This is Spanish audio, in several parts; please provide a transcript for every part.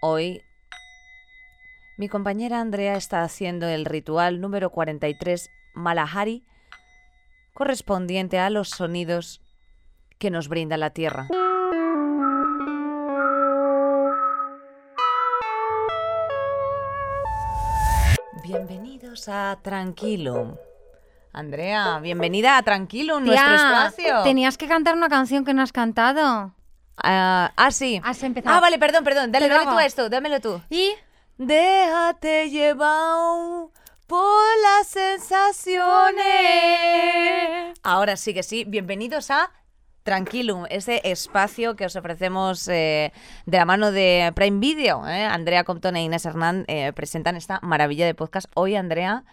Hoy mi compañera Andrea está haciendo el ritual número 43 Malahari correspondiente a los sonidos que nos brinda la Tierra. Bienvenidos a Tranquilo. Andrea, bienvenida a Tranquilo, nuestro espacio. Tenías que cantar una canción que no has cantado. Ah, ah, sí. Has empezado. Ah, vale, perdón, perdón. Dale, dale tú a esto, dámelo tú. Y Déjate llevar por las sensaciones. Ahora sí que sí, bienvenidos a Tranquilum, ese espacio que os ofrecemos eh, de la mano de Prime Video. ¿eh? Andrea Compton e Inés Hernán eh, presentan esta maravilla de podcast. Hoy, Andrea,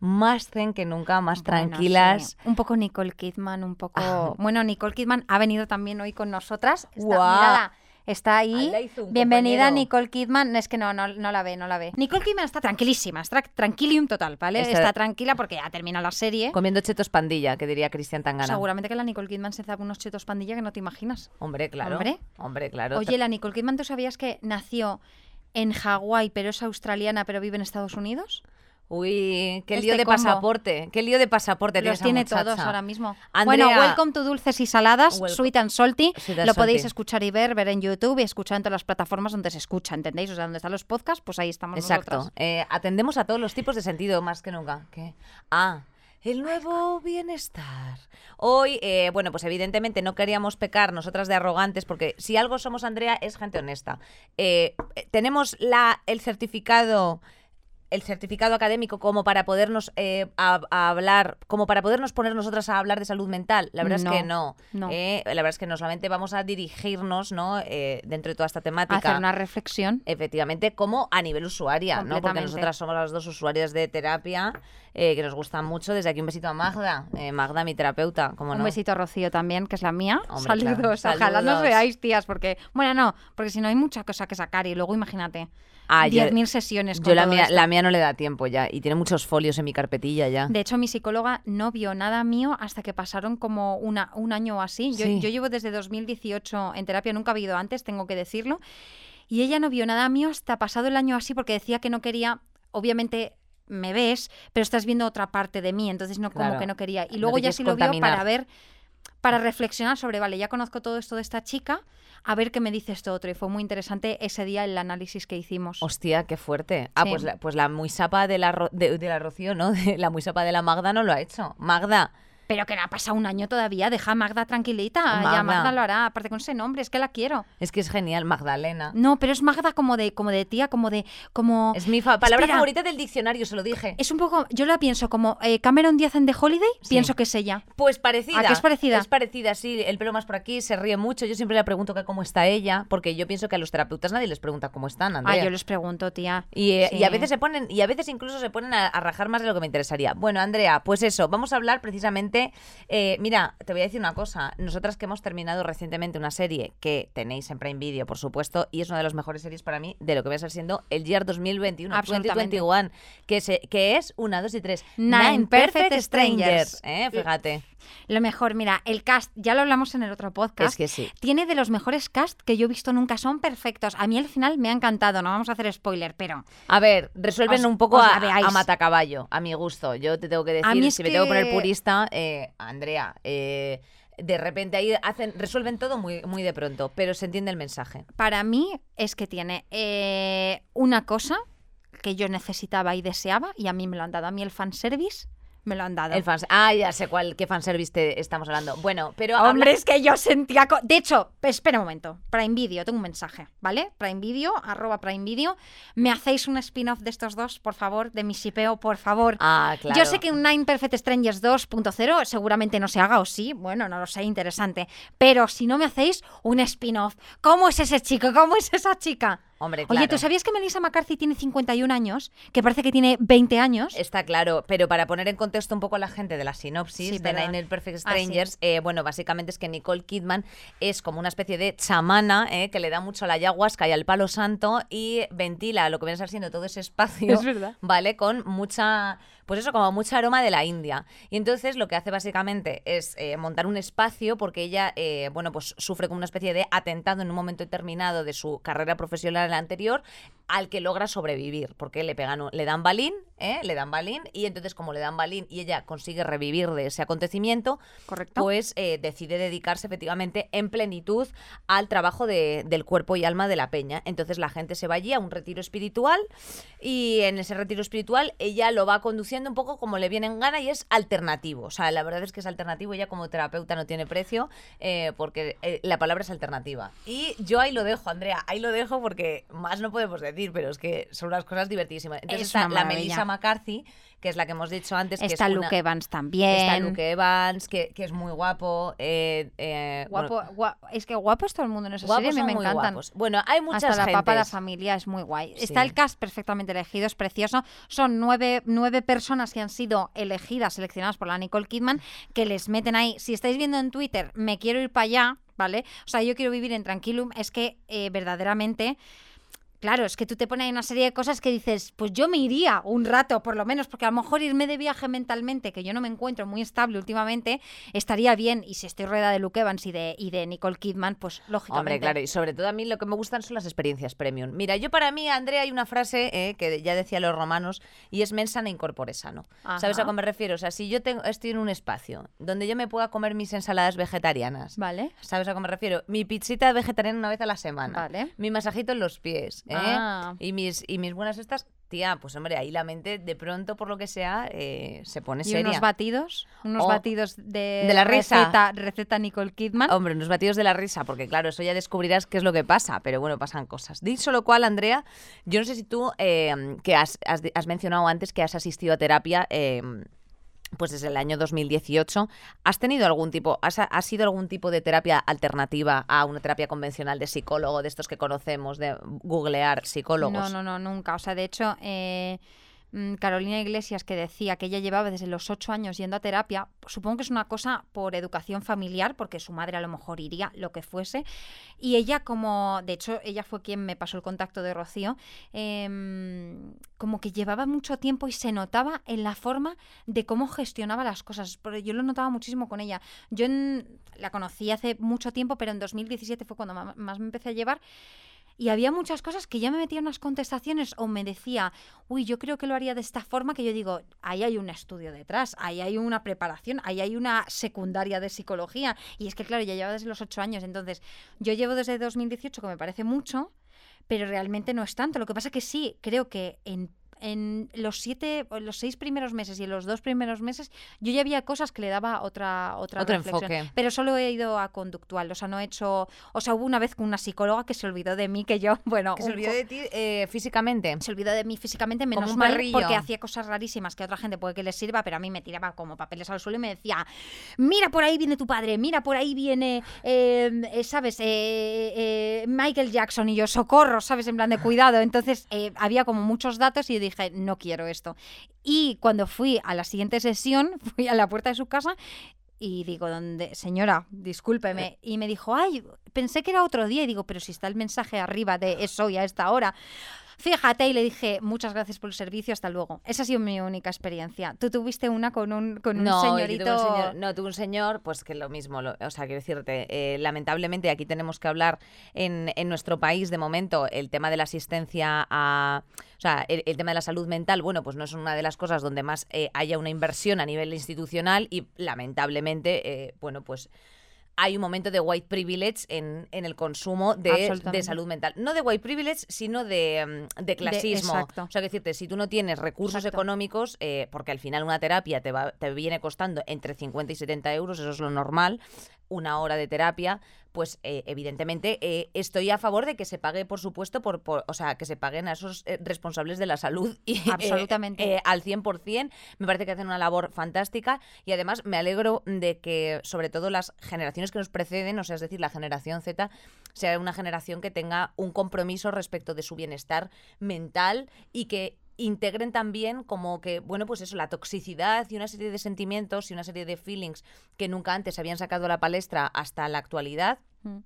más zen que nunca, más Bueno, tranquilas. sí, Un poco Nicole Kidman, un poco. Ah. Bueno, Nicole Kidman ha venido también hoy con nosotras. Está, está Ah, ahí. Bienvenida, compañero. Nicole Kidman. Es que no, no, no la ve, no la ve. Nicole Kidman está tranquilísima, está tranquilium total, ¿vale? Está- Está, tranquila porque ya termina la serie. Comiendo chetos pandilla, que diría Cristian Tangana. Seguramente que la Nicole Kidman se zapa unos chetos pandilla que no te imaginas. Hombre, claro. Hombre. Hombre, claro. Oye, la Nicole Kidman, ¿tú sabías que nació en Hawái, pero es australiana, pero vive en Estados Unidos? Uy, qué Este lío de combo. pasaporte. Qué lío de pasaporte Los tiene muchacha. todos ahora mismo. Andrea- Bueno, welcome to Dulces y Saladas, Welcome. Sweet and Salty. Sweet and Lo podéis escuchar y ver, ver en YouTube y escuchar en todas las plataformas donde se escucha, ¿entendéis? O sea, donde están los podcasts, pues ahí estamos Exacto. Eh, atendemos a todos los tipos de sentido más que nunca. ¿Qué? Ah, el nuevo bienestar. Hoy, eh, bueno, pues evidentemente no queríamos pecar nosotras de arrogantes, porque si algo somos, Andrea, es gente honesta. Eh, tenemos la, el certificado. El certificado académico como para podernos eh, a- a hablar, como para podernos poner nosotras a hablar de salud mental. La verdad es que no. No. Eh, la verdad es que no solamente vamos a dirigirnos, ¿no? Eh, dentro de toda esta temática. Hacer una reflexión. Efectivamente, como a nivel usuaria, ¿no? Porque nosotras somos las dos usuarias de terapia eh, que nos gustan mucho. Desde aquí un besito a Magda, eh, Magda, mi terapeuta, como Un no. besito a Rocío también, que es la mía. Hombre, Saludos. claro. Ojalá nos veáis, tías, porque. Bueno, no, porque si no hay mucha cosa que sacar y luego imagínate. Ah, yo- 10.000 sesiones. Con Yo la todo mía, esto. la mía no le da tiempo ya y tiene muchos folios en mi carpetilla ya. De hecho, mi psicóloga no vio nada mío hasta que pasaron como una, un año o así. Yo, Sí. yo llevo desde 2018 en terapia, nunca ha habido antes, tengo que decirlo. Y ella no vio nada mío hasta pasado el año así porque decía que no quería, obviamente me ves, pero estás viendo otra parte de mí, entonces no Claro. como que no quería. Y No luego te ya sí lo vio para ver, para reflexionar sobre, vale, ya conozco todo esto de esta chica, a ver qué me dice esto otro. Y fue muy interesante ese día el análisis que hicimos. Hostia, qué fuerte. Ah, Sí. pues la, pues la muy sapa de la, de, de la Rocío, ¿no? De la muy sapa de la Magda no lo ha hecho. Magda, Pero que no ha pasado un año todavía, deja a Magda tranquilita, Magda. ya Magda lo hará, aparte con ese nombre, es que la quiero. es que es genial, Magdalena. No, pero es Magda como de, como de tía, como de, como... Es mi fa- palabra Espera. favorita del diccionario, se lo dije. Es un poco, yo la pienso como eh, Cameron Díaz en The Holiday, Sí. pienso que es ella. Pues parecida. ¿A qué es parecida? Es parecida, sí. El pelo más por aquí, se ríe mucho. Yo siempre le pregunto que cómo está ella, porque yo pienso que a los terapeutas nadie les pregunta cómo están, Ah, Andrea. yo les pregunto, tía. Y, eh, y a veces se ponen, y a veces incluso se ponen a, a rajar más de lo que me interesaría. Bueno, Andrea, pues eso, vamos a hablar precisamente. Eh, mira, te voy a decir una cosa. Nosotras que hemos terminado recientemente una serie que tenéis en Prime Video, por supuesto, y es una de las mejores series para mí de lo que va a ser siendo el Year 2021, Absolutamente. 2021, que, se, que es una, dos y tres. Nine Perfect Strangers. ¿eh? Fíjate. Lo mejor, mira, el cast, ya lo hablamos en el otro podcast. Es que sí. Tiene de los mejores cast que yo he visto nunca, son perfectos. A mí al final me ha encantado, no vamos a hacer spoiler, pero A ver, resuelven Os- un poco a, matacaballo, a mi gusto. Yo te tengo que A mí decir, si me tengo que poner purista, eh, Andrea, eh, de repente ahí hacen, resuelven todo muy, muy de pronto, pero se entiende el mensaje. para mí es que tiene eh, una cosa que yo necesitaba y deseaba y a mí me lo han dado. A mí el fanservice me lo han dado. El fans, ah, ya sé cuál, qué fanservice te estamos hablando. Bueno, pero Hombre, habla- es que yo sentía... co- De hecho, espera un momento. Prime Video, tengo un mensaje, ¿vale? Prime Video, arroba Prime Video. ¿Me hacéis un spin-off de estos dos, por favor? De mi shipeo, por favor. Ah, claro. Yo sé que un Nine Perfect Strangers 2.0 seguramente no se haga, o sí, bueno, no lo sé, interesante. Pero si no me hacéis un spin-off, ¿cómo es ese chico? ¿Cómo es esa chica? Hombre, Oye. ¿tú sabías que Melissa McCarthy tiene 51 años? Que parece que tiene 20 años. Está claro, pero para poner en contexto un poco a la gente de la sinopsis Sí, de. Nine Perfect Ah, sí. Strangers, eh, bueno, básicamente es que Nicole Kidman es como una especie de chamana eh, que le da mucho a la ayahuasca y al palo santo y ventila lo que viene a ser siendo todo ese espacio, Es verdad. ¿vale? Con mucha, pues eso, como mucho aroma de la India. Y entonces lo que hace básicamente es eh, montar un espacio porque ella, eh, bueno, pues sufre como una especie de atentado en un momento determinado de su carrera profesional anterior, al que logra sobrevivir, porque le pegan, le dan balín, ¿eh? le dan balín, y entonces como le dan balín y ella consigue revivir de ese acontecimiento, Correcto. pues eh, decide dedicarse efectivamente en plenitud al trabajo de- del cuerpo y alma de la peña. Entonces la gente se va allí a un retiro espiritual y en ese retiro espiritual ella lo va conduciendo un poco como le viene en gana y es alternativo. O sea, la verdad es que es alternativo. Ella como terapeuta no tiene precio eh, porque la palabra es alternativa. Y yo ahí lo dejo, Andrea, ahí lo dejo porque más no podemos decir, pero es que son unas cosas divertísimas. Entonces Es está una la. Melissa McCarthy, que es la que hemos dicho antes, que Está una- Luke Evans también. Está Luke Evans, que, que es muy guapo. eh, eh, Guapo, bueno, es que guapo es todo el mundo en esa serie, me muy encantan. guapos. Bueno, hay muchas Hasta la papa de la familia es muy guay. Sí. Está el cast perfectamente elegido, es precioso. Son nueve, nueve personas que han sido elegidas, seleccionadas por la Nicole Kidman, que les meten ahí. Si estáis viendo en Twitter, me quiero ir para allá, ¿vale? O sea, yo quiero vivir en Tranquilum, es que eh, verdaderamente... Claro, es que tú te pones ahí una serie de cosas que dices, pues yo me iría un rato, por lo menos, porque a lo mejor irme de viaje mentalmente, que yo no me encuentro muy estable últimamente, estaría bien. Y si estoy rueda de Luke Evans y de, y de Nicole Kidman, pues lógicamente. Hombre, claro, y sobre todo a mí lo que me gustan son las experiencias premium. Mira, yo para mí, Andrea, hay una frase eh, que ya decía los romanos y es mensana incorpore sano. ¿Sabes a qué me refiero? O sea, si yo tengo, estoy en un espacio donde yo me pueda comer mis ensaladas vegetarianas, Vale. ¿sabes a qué me refiero? Mi pizzita vegetariana una vez a la semana. Vale. Mi masajito en los pies. ¿Eh? Ah. Y, mis, y mis buenas estas, tía, pues hombre, ahí la mente de pronto, por lo que sea, eh, se pone Y seria. unos batidos, unos Oh, batidos de, de la risa. Receta, receta Nicole Kidman. Hombre, unos batidos de la risa, porque claro, eso ya descubrirás qué es lo que pasa, pero bueno, pasan cosas. Dicho lo cual, Andrea, yo no sé si tú, eh, que has, has- has mencionado antes que has asistido a terapia, eh, pues desde el año 2018, ¿has tenido algún tipo, has, has sido algún tipo de terapia alternativa a una terapia convencional de psicólogo, de estos que conocemos, de googlear psicólogos? No, no, no, nunca. O sea, de hecho, eh, Carolina Iglesias, que decía que ella llevaba desde los ocho años yendo a terapia, supongo que es una cosa por educación familiar, porque su madre a lo mejor iría, lo que fuese. Y ella como, de hecho, ella fue quien me pasó el contacto de Rocío, em, como que llevaba mucho tiempo y se notaba en la forma de cómo gestionaba las cosas. Porque yo lo notaba muchísimo con ella. Yo en- la conocí hace mucho tiempo, pero en 2017 fue cuando más me empecé a llevar. Y había muchas cosas que ya me metía unas contestaciones o me decía, uy, yo creo que lo haría de esta forma, que yo digo, ahí hay un estudio detrás, ahí hay una preparación, ahí hay una secundaria de psicología. Y es que, claro, ya lleva desde los ocho años. Entonces, yo llevo desde 2018, que me parece mucho, pero realmente no es tanto. Lo que pasa que sí, creo que en en los siete, en los seis primeros meses y en los dos primeros meses, yo ya había cosas que le daba otra, otra Otro reflexión. enfoque. Pero solo he ido a conductual, o sea, no he hecho, o sea, hubo una vez con una psicóloga que se olvidó de mí, que yo, bueno, ¿Que se olvidó de ti eh, físicamente? se olvidó de mí físicamente, Como menos un mal, porque hacía cosas rarísimas que a otra gente puede que les sirva, pero a mí me tiraba como papeles al suelo y me decía, mira, por ahí viene tu padre, mira, por ahí viene, eh, eh, ¿sabes? Michael Jackson y yo, socorro, ¿sabes? En plan de cuidado. Entonces, había como muchos datos y yo dije, no quiero esto. Y cuando fui a la siguiente sesión, fui a la puerta de su casa y digo, ¿dónde? Señora, discúlpeme. Y me dijo, ay, pensé que era otro día. Y digo, pero si está el mensaje arriba de eso y a esta hora. Fíjate, y le dije, muchas gracias por el servicio, hasta luego. Esa ha sido mi única experiencia. Tú tuviste una con un, con un No, señorito. tuve un señor, no, tuve un señor, pues que lo mismo, lo- o sea, quiero decirte, eh, lamentablemente aquí tenemos que hablar en, en nuestro país de momento el tema de la asistencia a, o sea, el, el tema de la salud mental, bueno, pues no es una de las cosas donde más eh, haya una inversión a nivel institucional y lamentablemente, eh, bueno, pues hay un momento de white privilege en, en el consumo de, de salud mental. No de white privilege, sino de, mm, de clasismo. exacto. o sea, que decirte, si tú no tienes recursos Exacto. económicos, eh, porque al final una terapia te, va, te viene costando entre 50 y 70 euros, eso es lo normal, una hora de terapia, pues eh, evidentemente eh, estoy a favor de que se pague, por supuesto, por, por- o sea, que se paguen a esos eh, responsables de la salud y, Absolutamente. al 100%. Me parece que hacen una labor fantástica y además me alegro de que, sobre todo, las generaciones que nos preceden, o sea, es decir, la generación Z, sea una generación que tenga un compromiso respecto de su bienestar mental y que integren también como que, bueno, pues eso, la toxicidad y una serie de sentimientos y una serie de feelings que nunca antes habían sacado a la palestra hasta la actualidad, Mm.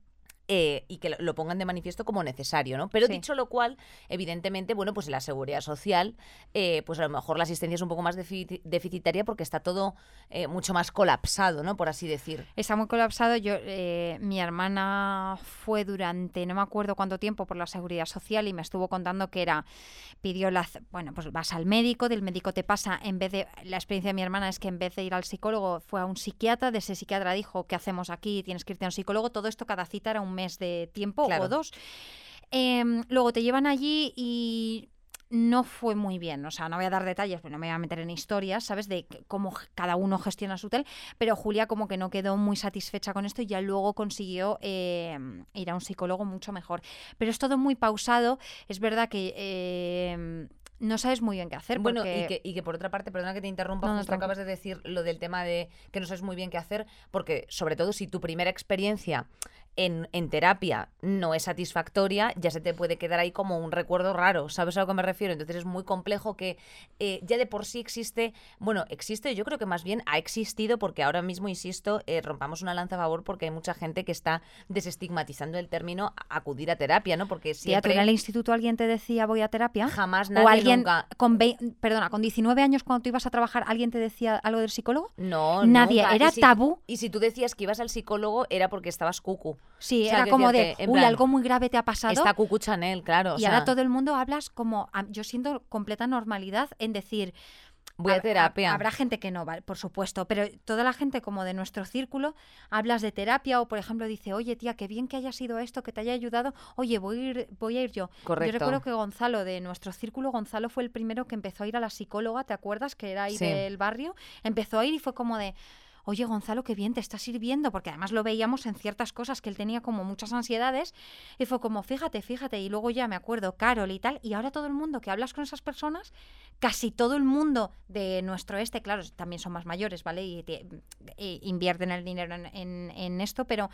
Eh, y que lo- pongan de manifiesto como necesario, ¿no? Pero Sí. dicho lo cual, evidentemente, bueno, pues en la seguridad social, eh, pues a lo mejor la asistencia es un poco más defi- deficitaria porque está todo eh, mucho más colapsado, ¿no? Por así decir. Está muy colapsado. Yo, eh, mi hermana fue durante no me acuerdo cuánto tiempo por la seguridad social y me estuvo contando que era pidió la bueno pues vas al médico, del médico te pasa en vez de la experiencia de mi hermana es que en vez de ir al psicólogo fue a un psiquiatra, de ese psiquiatra dijo qué hacemos aquí, tienes que irte a un psicólogo. Todo esto cada cita era un mes de tiempo Claro. o dos. Em, luego te llevan allí y no fue muy bien. O sea, no voy a dar detalles, pero no me voy a meter en historias, ¿sabes? De cómo cada uno gestiona su hotel. Pero Julia como que no quedó muy satisfecha con esto y ya luego consiguió eh, ir a un psicólogo mucho mejor. Pero es todo muy pausado. Es verdad que eh, no sabes muy bien qué hacer. Bueno, porque- y, que, y que por otra parte, perdona que te interrumpa, No, no, justo tranqui. acabas de decir lo del tema de que no sabes muy bien qué hacer, porque sobre todo si tu primera experiencia en, en terapia no es satisfactoria, ya se te puede quedar ahí como un recuerdo raro, ¿sabes a lo que me refiero? Entonces es muy complejo que eh, ya de por sí existe, bueno, existe, yo creo que más bien ha existido, porque ahora mismo, insisto, eh, rompamos una lanza a favor porque hay mucha gente que está desestigmatizando el término acudir a terapia, ¿no? Porque Tía, ¿tú siempre... en el instituto alguien te decía voy a terapia? Jamás nadie o alguien nunca- con perdona, con 19 años cuando tú ibas a trabajar, alguien te decía algo del psicólogo? No, Nadie, nunca. era Y si- tabú. Y si tú decías que ibas al psicólogo era porque estabas cucu. Sí, O sea, era como de, uy, plan, algo muy grave te ha pasado. Está cucu Chanel, claro. o y sea, ahora todo el mundo hablas como, yo siento completa normalidad en decir, voy a terapia. hab- Habrá gente que no, por supuesto, pero toda la gente como de nuestro círculo hablas de terapia o por ejemplo dice, oye tía, qué bien que haya sido esto, que te haya ayudado, oye, voy a ir, voy a ir yo. Correcto. Yo recuerdo que Gonzalo de nuestro círculo, Gonzalo fue el primero que empezó a ir a la psicóloga, ¿te acuerdas? Que era ahí Sí. del barrio, empezó a ir y fue como de... Oye, Gonzalo, qué bien te está sirviendo, porque además lo veíamos en ciertas cosas que él tenía como muchas ansiedades, y fue como, fíjate, fíjate, y luego ya me acuerdo, Carol y tal, y ahora todo el mundo que hablas con esas personas, casi todo el mundo de nuestro este, claro, también son más mayores, ¿vale? Y, te- e invierten el dinero en esto, pero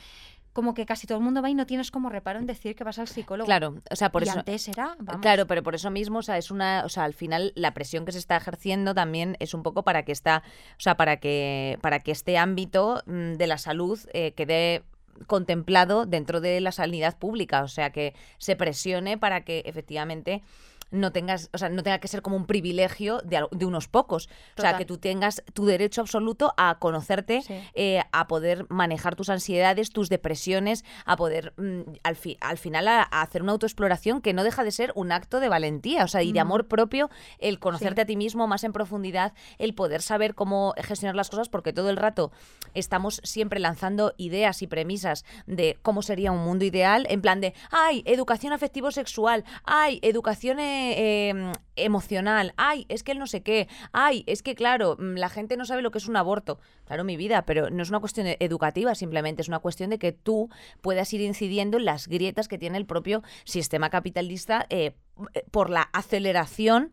como que casi todo el mundo va y no tienes como reparo en decir que vas al psicólogo. Claro, o sea, por y eso. antes era, vamos, Claro, pero por eso mismo, o sea, es una, o sea, al final la presión que se está ejerciendo también es un poco para que esta, o sea, para que, para que este ámbito mm, de la salud eh, quede contemplado dentro de la sanidad pública, o sea, que se presione para que efectivamente no tengas, o sea, no tenga que ser como un privilegio de, de unos pocos, o sea, que tú tengas tu derecho absoluto a conocerte, Sí. eh, a poder manejar tus ansiedades, tus depresiones, a poder mm, al, fi- al final a, a hacer una autoexploración que no deja de ser un acto de valentía, o sea, y de amor propio, el conocerte Sí. a ti mismo más en profundidad, el poder saber cómo gestionar las cosas, porque todo el rato estamos siempre lanzando ideas y premisas de cómo sería un mundo ideal, en plan de, ay, educación afectivo-sexual, ay, educación eh, emocional, ay, es que el no sé qué, ay, es que claro, mm, la gente no sabe lo que es un aborto. Claro, mi vida, pero no es una cuestión educativa, simplemente es una cuestión de que tú puedas ir incidiendo en las grietas que tiene el propio sistema capitalista eh, por la aceleración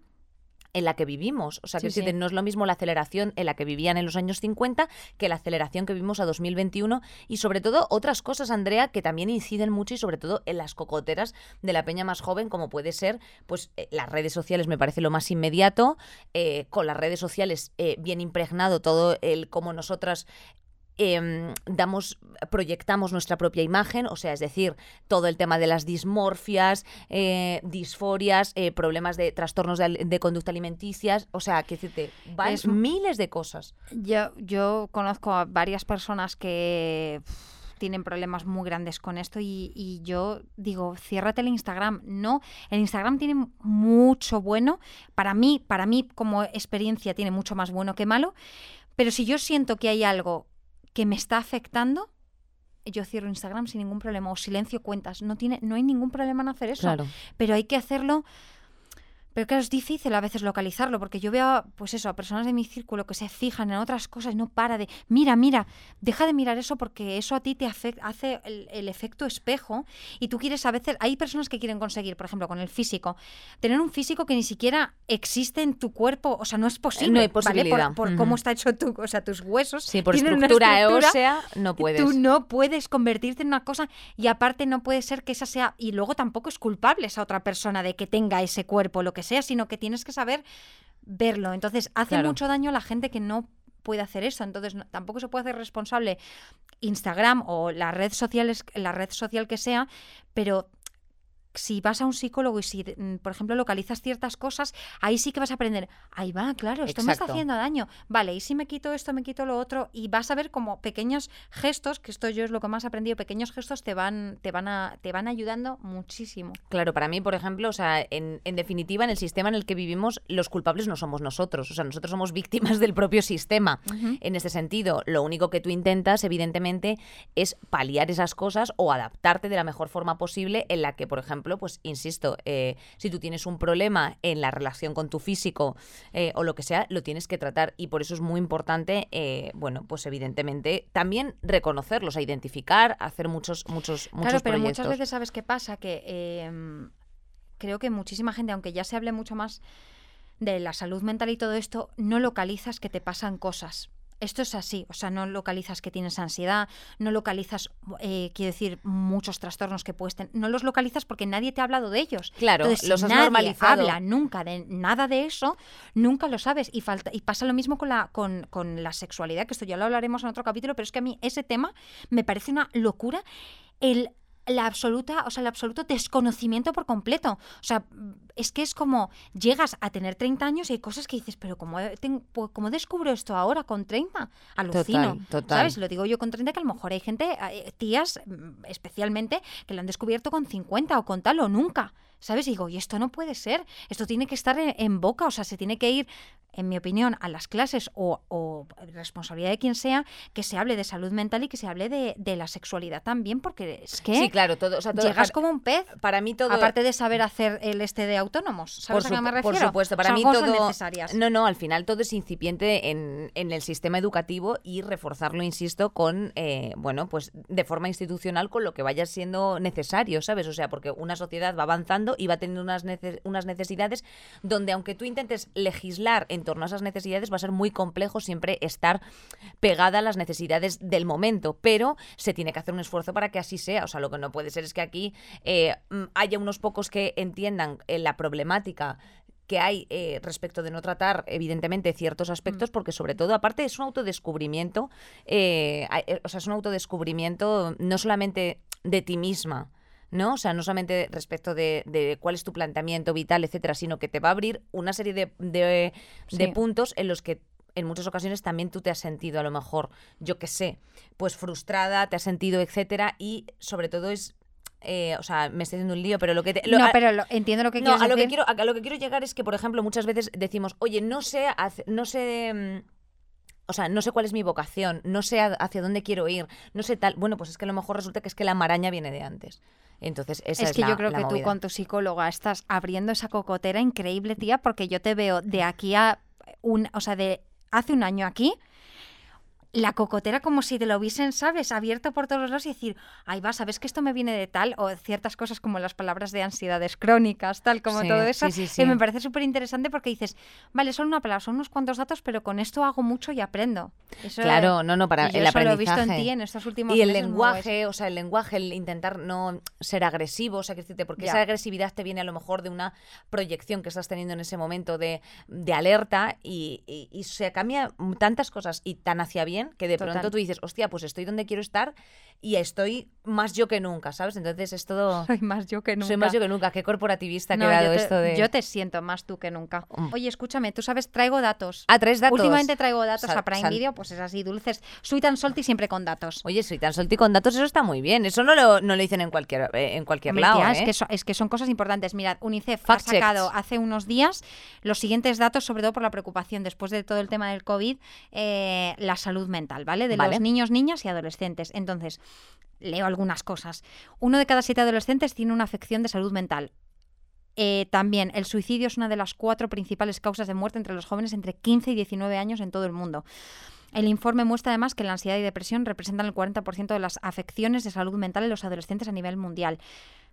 en la que vivimos. O sea, Sí, que sí. no es lo mismo la aceleración en la que vivían en los años 50 que la aceleración que vivimos a 2021 y sobre todo otras cosas, Andrea, que también inciden mucho y sobre todo en las cocoteras de la peña más joven, como puede ser, pues eh, las redes sociales me parece lo más inmediato, eh, con las redes sociales eh, bien impregnado todo el cómo nosotras em, damos, proyectamos nuestra propia imagen, o sea, es decir, todo el tema de las dismorfias, eh, disforias, eh, problemas de trastornos de, de conducta alimenticias, o sea, que decirte, van Es- miles de cosas. Yo, yo conozco a varias personas que tienen problemas muy grandes con esto y, y yo digo, ciérrate el Instagram. No, el Instagram tiene mucho bueno. Para mí, para mí como experiencia tiene mucho más bueno que malo. Pero si yo siento que hay algo que me está afectando, yo cierro Instagram sin ningún problema o silencio cuentas. No, tiene, no hay ningún problema en hacer eso pero hay que hacerlo. Pero claro, es difícil a veces localizarlo, porque yo veo, pues eso, a personas de mi círculo que se fijan en otras cosas y no para de, mira, mira, deja de mirar eso porque eso a ti te afec- hace el, el efecto espejo y tú quieres a veces, hay personas que quieren conseguir, por ejemplo, con el físico, tener un físico que ni siquiera existe en tu cuerpo, o sea, no es posible, No hay ¿vale? posibilidad. Por, cómo está hecho tu, o sea, tus huesos. Sí, por estructura, estructura ósea no puedes. Tú no puedes convertirte en una cosa y aparte no puede ser que esa sea y luego tampoco es culpable esa otra persona de que tenga ese cuerpo lo que sea, sino que tienes que saber verlo. Entonces hace Claro. mucho daño a la gente que no puede hacer eso. Entonces, no- tampoco se puede hacer responsable Instagram o la red social, la red social que sea, pero si vas a un psicólogo y si, mm, por ejemplo, localizas ciertas cosas, ahí sí que vas a aprender, ahí va, claro, esto me está haciendo daño. Vale, y si me quito esto, me quito lo otro, y vas a ver como pequeños gestos, que esto yo es lo que más he aprendido, pequeños gestos te van, te van, a, te van ayudando muchísimo. Claro, para mí, por ejemplo, o sea, en, en definitiva, en el sistema en el que vivimos, los culpables no somos nosotros. O sea, nosotros somos víctimas del propio sistema. En este sentido, lo único que tú intentas, evidentemente, es paliar esas cosas o adaptarte de la mejor forma posible en la que, por ejemplo, pues, insisto, eh, si tú tienes un problema en la relación con tu físico eh, o lo que sea, lo tienes que tratar. Y por eso es muy importante, eh, bueno, pues evidentemente, también reconocerlos, a identificar, hacer muchos, muchos, muchos Claro, pero proyectos. muchas veces sabes qué pasa, que eh, creo que muchísima gente, aunque ya se hable mucho más de la salud mental y todo esto, no localizas que te pasan cosas. Esto es así, o sea, no localizas que tienes ansiedad, no localizas, eh, quiero decir, muchos trastornos que puedes tener, no los localizas porque nadie te ha hablado de ellos. Claro, Entonces, los si has nadie normalizado. habla nunca de nada de eso, nunca lo sabes. Y, falta, y pasa lo mismo con la, con, con la sexualidad, que esto ya lo hablaremos en otro capítulo, pero es que a mí ese tema me parece una locura. El, la absoluta, o sea, el absoluto desconocimiento por completo. O sea, es que es como llegas a tener 30 años y hay cosas que dices, pero ¿cómo, he- ten- pu- cómo descubro esto ahora con 30? Alucino. Total, total. ¿Sabes? Lo digo yo con 30, que a lo mejor hay gente, eh, tías mm, especialmente, que lo han descubierto con 50 o con tal o nunca. ¿Sabes? Y digo, y esto no puede ser. Esto tiene que estar en, en boca, o sea, se tiene que ir, en mi opinión, a las clases o, o responsabilidad de quien sea, que se hable de salud mental y que se hable de, de la sexualidad también, porque es que Sí, claro, todo, o sea, todo- llegas para, como un pez. para mí todo Aparte de saber hacer el este de autónomos, ¿sabes por, a qué me refiero? por supuesto, para Son mí todo necesarias. No, no, al final todo es incipiente en, en el sistema educativo y reforzarlo, insisto, con eh, bueno, pues de forma institucional con lo que vaya siendo necesario, ¿sabes? O sea, porque una sociedad va avanzando y va teniendo unas, unas necesidades donde aunque tú intentes legislar en torno a esas necesidades va a ser muy complejo siempre estar pegada a las necesidades del momento, pero se tiene que hacer un esfuerzo para que así sea. O sea, lo que no puede ser es que aquí eh, mm, haya unos pocos que entiendan eh, la problemática que hay eh, respecto de no tratar, evidentemente, ciertos aspectos, porque sobre todo, aparte, es un autodescubrimiento, eh, o sea, es un autodescubrimiento no solamente de ti misma, ¿no? O sea, no solamente respecto de, de cuál es tu planteamiento vital, etcétera, sino que te va a abrir una serie de, de- puntos en los que en muchas ocasiones también tú te has sentido a lo mejor, yo qué sé, pues frustrada, te has sentido, etcétera, y sobre todo es, eh, o sea, me estoy haciendo un lío, pero lo que te, lo- no, a- pero lo- entiendo lo que no, a lo que decir. quiero, a lo que quiero llegar es que, por ejemplo, muchas veces decimos, oye, no sé, hace- no sé, mm, o sea, no sé cuál es mi vocación, no sé a- hacia dónde quiero ir, no sé tal. Bueno, pues es que a lo mejor resulta que es que la maraña viene de antes. Entonces, esa es, es que la- yo creo la que tú con tu psicóloga estás abriendo esa cocotera increíble, tía, porque yo te veo de aquí a un, o sea, de hace un año aquí, la cocotera como si te lo hubiesen, ¿sabes? Abierto por todos los lados y decir, ahí va, ¿sabes que esto me viene de tal? O ciertas cosas como las palabras de ansiedades crónicas, tal, como Sí, todo eso, sí, sí, que me parece súper interesante porque dices, vale, son una palabra, son unos cuantos datos, pero con esto hago mucho y aprendo. Eso, Claro, no, no, para y yo el eso lo he visto aprendizaje. en ti en estos últimos Y el meses, lenguaje, o sea, el lenguaje, el intentar no ser agresivo, o sea, que porque Ya. esa agresividad te viene a lo mejor de una proyección que estás teniendo en ese momento de, de alerta y, y- y se cambia tantas cosas y tan hacia bien que de Total. pronto tú dices, hostia, pues estoy donde quiero estar y estoy más yo que nunca, ¿sabes? Entonces es todo... Soy más yo que nunca. Soy más yo que nunca. Qué corporativista ha No, quedado yo te, esto de... yo te siento más tú que nunca. Mm. Oye, escúchame, tú sabes, traigo datos. Ah, tres datos. Últimamente traigo datos a Prime san- Video, pues es así, dulces. Sweet and salty siempre con datos. Oye, soy tan solti con datos, eso está muy bien. Eso no lo, no lo dicen en cualquier, eh, en cualquier Hombre, lado, tía, ¿eh? es, que so- es que son cosas importantes. Mirad, UNICEF Fact ha sacado checks. hace unos días los siguientes datos, sobre todo por la preocupación después de todo el tema del COVID, eh, la salud mental, ¿vale? De Vale. los niños, niñas y adolescentes. Entonces, leo algunas cosas. Uno de cada siete adolescentes tiene una afección de salud mental. Eh, también, el suicidio es una de las cuatro principales causas de muerte entre los jóvenes entre 15 y 19 años en todo el mundo. El informe muestra además que la ansiedad y depresión representan el 40% de las afecciones de salud mental en los adolescentes a nivel mundial.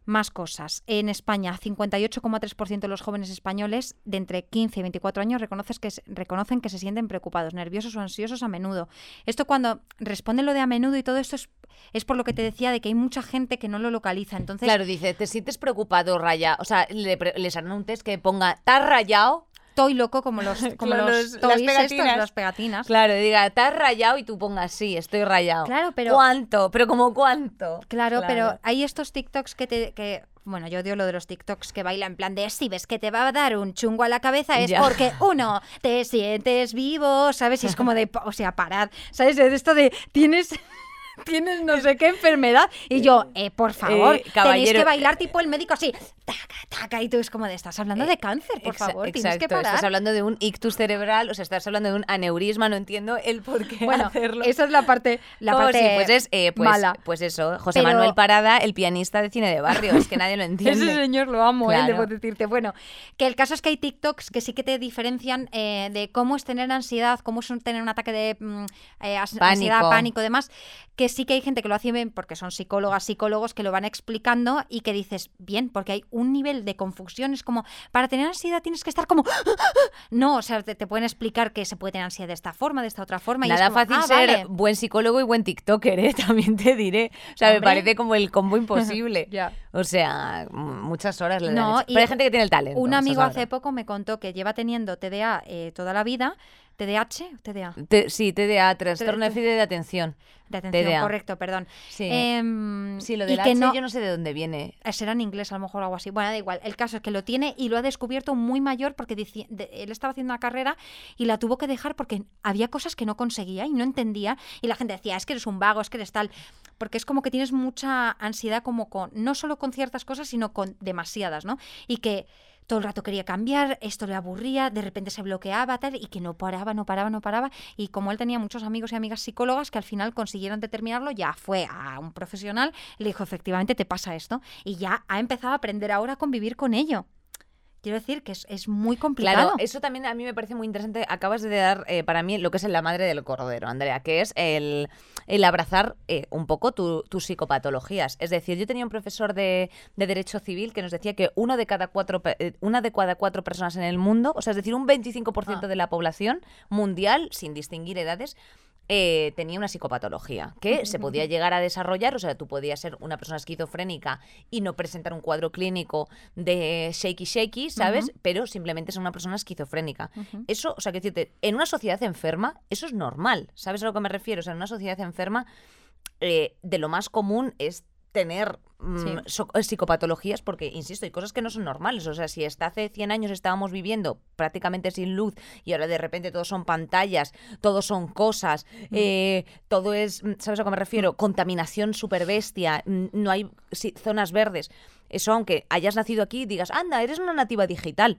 Más cosas. En España, 58,3% de los jóvenes españoles de entre 15 y 24 años reconoces que reconocen que se sienten preocupados, nerviosos o ansiosos a menudo. Esto cuando responde lo de a menudo y todo esto es, es por lo que te decía de que hay mucha gente que no lo localiza. Entonces, Claro, dice, ¿te sientes preocupado, Raya? O sea, le les test que ponga, ¿estás rayado? Toy loco como los, como Claro, los los- las toys estos, pegatinas. las pegatinas. Claro, diga, ¿estás rayado? Y tú pongas, sí, estoy rayado. Claro, pero- ¿Cuánto? ¿Pero como cuánto? Claro, pero hay estos TikToks que te... Que, bueno, yo odio lo de los TikToks que bailan en plan de si ves que te va a dar un chungo a la cabeza es Ya. porque uno te sientes vivo, ¿sabes? Y es como de, o sea, parad, ¿sabes? Esto de tienes tienes no sé qué enfermedad y yo, eh, por favor, tenéis caballero, que bailar tipo el médico así, taca, taca y tú es como de estás hablando de cáncer, por Exa- favor, tienes exacto, que parar. Estás hablando de un ictus cerebral, o sea, estás hablando de un aneurisma, no entiendo el por qué Bueno, hacerlo. esa es la parte la Oh, parte sí, pues es eh, pues, mala. pues eso, José Pero- Manuel Parada, el pianista de cine de barrio, es que nadie lo entiende. Ese señor lo amo, ¿eh? Claro. debo decirte. Bueno, que el caso es que hay TikToks que sí que te diferencian eh, de cómo es tener ansiedad, cómo es tener un ataque de mm, eh, as- ansiedad, Pánico. pánico y demás, que sí que hay gente que lo hace bien porque son psicólogas, psicólogos que lo van explicando y que dices, bien, porque hay un nivel de confusión, es como, para tener ansiedad tienes que estar como, no, o sea, te, te pueden explicar que se puede tener ansiedad de esta forma, de esta otra forma. y es Nada como, fácil "Ah, ser vale". buen psicólogo y buen TikToker, ¿eh? también te diré. O sea, me parece como el combo imposible. O sea, muchas horas le No, y Pero hay gente que tiene el talento. Un amigo hace poco me contó que lleva teniendo TDA eh, toda la vida. ¿TDAH? ¿TDA? Sí, TDA, trastorno déficit de atención. De atención, TDA. correcto, perdón. Sí. Em, sí, lo y del que H no, yo no sé de dónde viene. eh, será en inglés a lo mejor o algo así. Bueno, da igual. El caso es que lo tiene y lo ha descubierto muy mayor porque de- él estaba haciendo una carrera y la tuvo que dejar porque había cosas que no conseguía y no entendía. Y la gente decía, es que eres un vago, es que eres tal. Porque es como que tienes mucha ansiedad como con, no solo con ciertas cosas, sino con demasiadas, ¿no? Y que todo el rato quería cambiar, esto le aburría, de repente se bloqueaba, tal, y que no paraba, no paraba, no paraba. Y como él tenía muchos amigos y amigas psicólogas que al final consiguieron determinarlo, ya fue a un profesional le dijo, efectivamente, te pasa esto. Y ya ha empezado a aprender ahora a convivir con ello. Quiero decir que es, es muy complicado. Claro, eso también a mí me parece muy interesante. Acabas de dar eh, para mí lo que es la madre del cordero, Andrea, que es el, el abrazar eh, un poco tu- tus psicopatologías. Es decir, yo tenía un profesor de, de Derecho Civil que nos decía que uno de cada cuatro, eh, una de cada cuatro personas en el mundo, o sea, es decir, un 25% Ah. de la población mundial, sin distinguir edades, eh, tenía una psicopatología que se podía llegar a desarrollar, o sea, tú podías ser una persona esquizofrénica y no presentar un cuadro clínico de shaky shaky, ¿sabes? Pero simplemente es una persona esquizofrénica. Eso, o sea, que decirte, en una sociedad enferma, eso es normal, ¿sabes a lo que me refiero? O sea, en una sociedad enferma, eh, de lo más común es tener mm, Sí. eh, psicopatologías porque, insisto, hay cosas que no son normales. O sea, si hasta hace 100 años estábamos viviendo prácticamente sin luz y ahora de repente todos son pantallas, todos son cosas, eh, todo es, mm, ¿sabes a qué me refiero? Contaminación super bestia, mm, no hay sí, zonas verdes. Eso, aunque hayas nacido aquí, digas, anda, eres una nativa digital.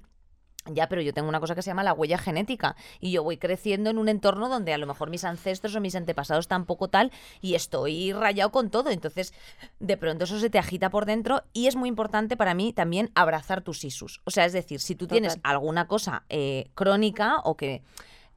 Ya, pero yo tengo una cosa que se llama la huella genética y yo voy creciendo en un entorno donde a lo mejor mis ancestros o mis antepasados tampoco tal y estoy rayado con todo. Entonces, de pronto eso se te agita por dentro y es muy importante para mí también abrazar tus isus. O sea, es decir, si tú tienes alguna cosa eh, crónica o que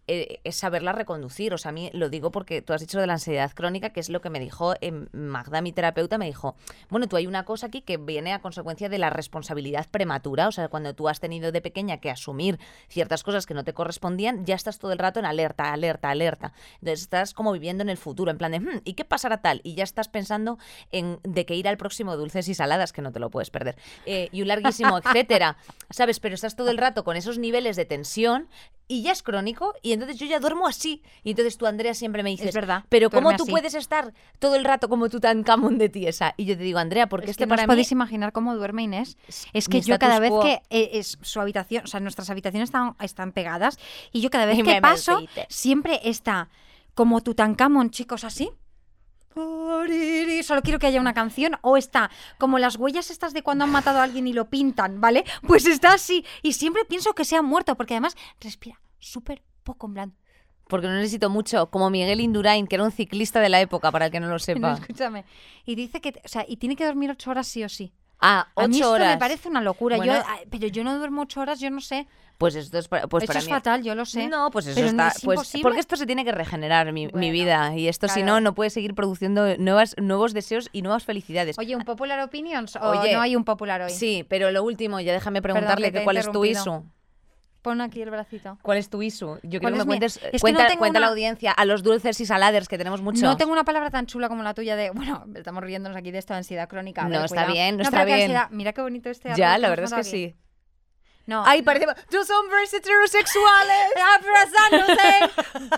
eh, es saberla reconducir. O sea, a mí lo digo porque tú has dicho de la ansiedad crónica, que es lo que me dijo eh, Magda, mi terapeuta, me dijo, bueno, tú hay una cosa aquí que viene a consecuencia de la responsabilidad prematura. O sea, cuando tú has tenido de pequeña que asumir ciertas cosas que no te correspondían, ya estás todo el rato en alerta, alerta, alerta. Entonces estás como viviendo en el futuro, en plan de, "Hmm, ¿y qué pasará tal? Y ya estás pensando en de que ir al próximo dulces y saladas, que no te lo puedes perder. Eh, y un larguísimo, etcétera. ¿Sabes? Pero estás todo el rato con esos niveles de tensión y ya es crónico y entonces yo ya duermo así. Y entonces tú, Andrea, siempre me dices, Es verdad, pero ¿cómo tú así". puedes estar todo el rato como tú tan camón de tiesa? Y yo te digo, Andrea, porque es este que no para os mí... podéis imaginar cómo duerme Inés. Es que yo cada vez quo- que eh, es su habitación, o sea, nuestras habitaciones están, están pegadas y yo cada vez Y que paso siempre está como Tutankamón, chicos, así. Solo quiero que haya una canción o está como las huellas estas de cuando han matado a alguien y lo pintan, ¿vale? Pues está así y siempre pienso que se ha muerto porque además respira súper poco en plan. Porque no necesito mucho, como Miguel Indurain, que era un ciclista de la época, para el que no lo No, sepa. escúchame. Y dice que, o sea, y tiene que dormir ocho horas sí o sí. Ah, A mí ocho esto horas. me parece una locura. Bueno. yo, ah, pero yo no duermo ocho horas, yo no sé. Pues esto es pues Eso para es mí... fatal, yo lo sé. No, pues eso Pero no está. es pues, porque esto se tiene que regenerar, mi, mi vida. Y esto, si no, no puede seguir produciendo nuevas, nuevos deseos y nuevas felicidades. Oye, ¿un popular opinions o Oye, no hay un popular hoy? Sí, pero lo último, ya déjame preguntarle que he cuál es tu. ISU. Pon aquí el bracito. ¿Cuál es tu ISU? Yo quiero ¿Cuál que me cuentes. Es que no cuenta la audiencia a los dulces y saladers, que tenemos mucho. No tengo una palabra tan chula como la tuya de, bueno, estamos riéndonos aquí de esto, ansiedad crónica. No, está bien, no No, está bien. ansiedad- Mira qué bonito este Ya, la verdad es que sí. No. Ay, parecemos dos hombres heterosexuales. abrazándose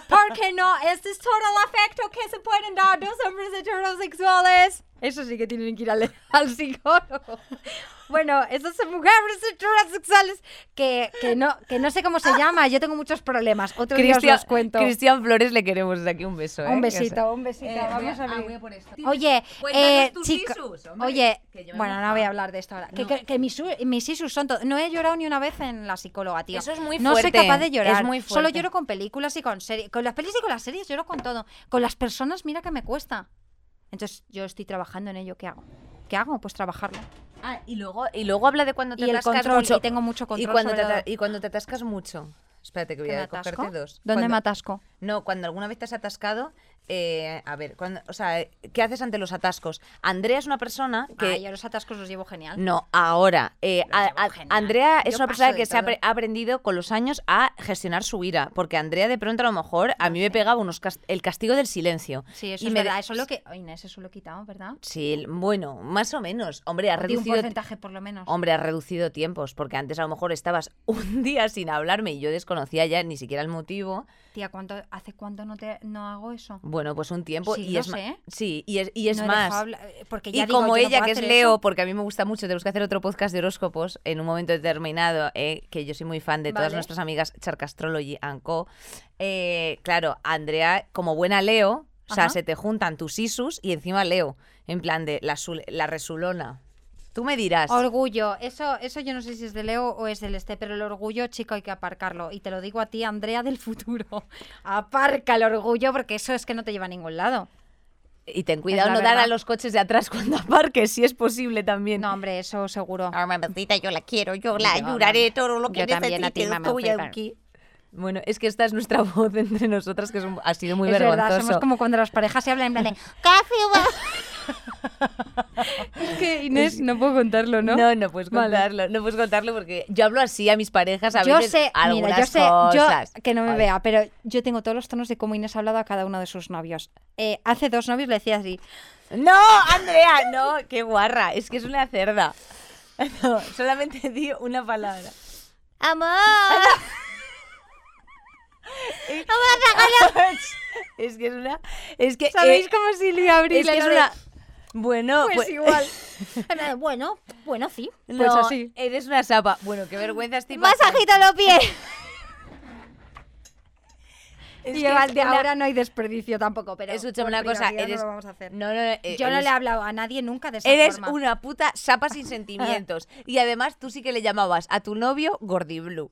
porque no es de todo el afecto que se pueden dar dos hombres heterosexuales. Eso sí que tienen que ir al, al psicólogo. Bueno, esas mujeres heterosexuales que, que, no, que no sé cómo se llama. Yo tengo muchos problemas. Otro día os Cristian, los cuento. Cristian Flores le queremos desde aquí un beso. ¿eh? Un besito, un besito. Eh, Vamos a ah, ver. voy a por esto. Oye, Cuéntanos eh, tus chico, isus, hombre, oye, bueno, no voy a hablar de esto ahora. Que, No. que- que mis, mis isus son todo. No he llorado ni una vez en la psicóloga, tío. Eso es muy No soy fuerte, capaz de llorar. es muy Solo fuerte. lloro con películas y con series. Con las pelis y con las series lloro con todo. Con las personas, mira que me cuesta. Entonces, yo estoy trabajando en ello. ¿Qué hago? ¿Qué hago? Pues trabajarlo. Ah, y luego, y luego habla de cuando te Y el atascas control, mucho. y tengo mucho control y cuando, te, sobre y cuando te atascas mucho. Espérate que voy ¿Que me a cogerte dos. ¿Dónde Cuando- me atasco? No, cuando alguna vez te has atascado, eh, a ver, cuando, o sea, ¿qué haces ante los atascos? Andrea es una persona que... Ah, yo los atascos los llevo genial. No, ahora. eh, Lo a- llevo a- genial. Andrea es Yo una persona que se ha, ha aprendido con los años a gestionar su ira. Porque Andrea, de pronto, a lo mejor, a mí me pegaba unos el castigo del silencio. Sí, eso Y es me verdad. Eso es lo que... Ay, Inés, eso lo he quitado, ¿verdad? Sí, bueno, más o menos. Hombre, ha Di un reducido. porcentaje por lo menos. Hombre, ha reducido tiempos, porque antes a lo mejor estabas un día sin hablarme y yo desconocía ya ni siquiera el motivo. Tía, ¿cuánto, ¿hace cuánto no, te, no hago eso? Bueno, pues un tiempo. Sí, y es sé. Sí, y es, y es No he más. hablar- eh, porque ya Y digo, como no ella, que es Leo, eso. porque a mí me gusta mucho, tenemos que hacer otro podcast de horóscopos en un momento determinado, eh, que yo soy muy fan de todas nuestras amigas Charcastrology and Co. Eh, claro, Andrea, como buena Leo, o sea, se te juntan tus Isus y encima Leo, en plan de la resulona. Tú me dirás. Orgullo, eso, eso yo no sé si es de Leo o es del este, pero el orgullo, chico, hay que aparcarlo. Y te lo digo a ti, Andrea del futuro. Aparca el orgullo porque eso es que no te lleva a ningún lado. y ten cuidado no dar a verdad. los coches de atrás cuando aparques, si es posible también. No, hombre, eso seguro. Ah, mamacita, yo la quiero, yo la ayudaré todo lo que Yo también a ti, aquí. Bueno, es que esta es nuestra voz entre nosotras, que es un- ha sido muy es vergonzoso. verdad, somos como cuando las parejas se hablan en plan de que Inés, no puedo contarlo, ¿no? ¿no? no, puedes Vale. contarlo, no puedes contarlo porque yo hablo así a mis parejas a yo veces sé, algunas mira, yo sé, cosas. yo que no me vea, pero yo tengo todos los tonos de cómo Inés ha hablado a cada uno de sus novios. Eh, hace dos novios le decía así, No, Andrea, no, qué guarra, es que es una cerda. No, solamente di una palabra. amor. es que es una es que ¿Sabéis eh, cómo Silvia Abril? es que una bueno, Pues, pues, igual. bueno, bueno, sí. Pues no, así. eres una sapa. Bueno, qué vergüenza estoy agita los pies. Es y que de ahora no hay desperdicio tampoco, pero Escúchame una cosa, no lo vamos a hacer. No, no, eh, Yo no le he hablado a nadie nunca de esa Eres forma. una puta sapa sin sentimientos. y además tú sí que le llamabas a tu novio Gordy Blue.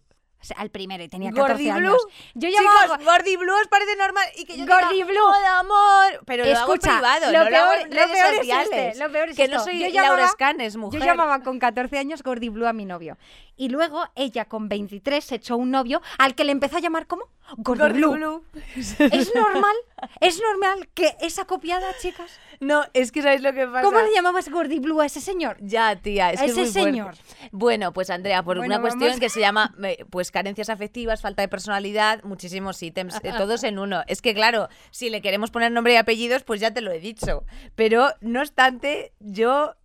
Al primero y tenía 14 Gordy años. Blue. Yo Chicos, llamaba Gordy Blue os parece normal y que yo Gordy diga, Blue. "Hola, amor, pero lo hago Escucha, privado, lo no lo hago peor- en lo redes peor es sociales. este, lo peor es que esto. no soy Yo Laura llamaba- Scanes, mujer. Yo llamaba con 14 años Gordy Blue a mi novio. Y luego ella con 23 se echó un novio al que le empezó a llamar Blue. Blue. ¿Es normal? ¿Es normal que esa copiada, chicas? No, es que sabéis lo que pasa. ¿Cómo le llamabas Gordy Blue a ese señor? Ya, tía, es A que es ese muy señor. Bueno, pues Andrea, por Bueno, una cuestión que se llama pues carencias afectivas, falta de personalidad, muchísimos ítems, eh, todos en uno. Es que claro, si le queremos poner nombre y apellidos, pues ya te lo he dicho. Pero no obstante, yo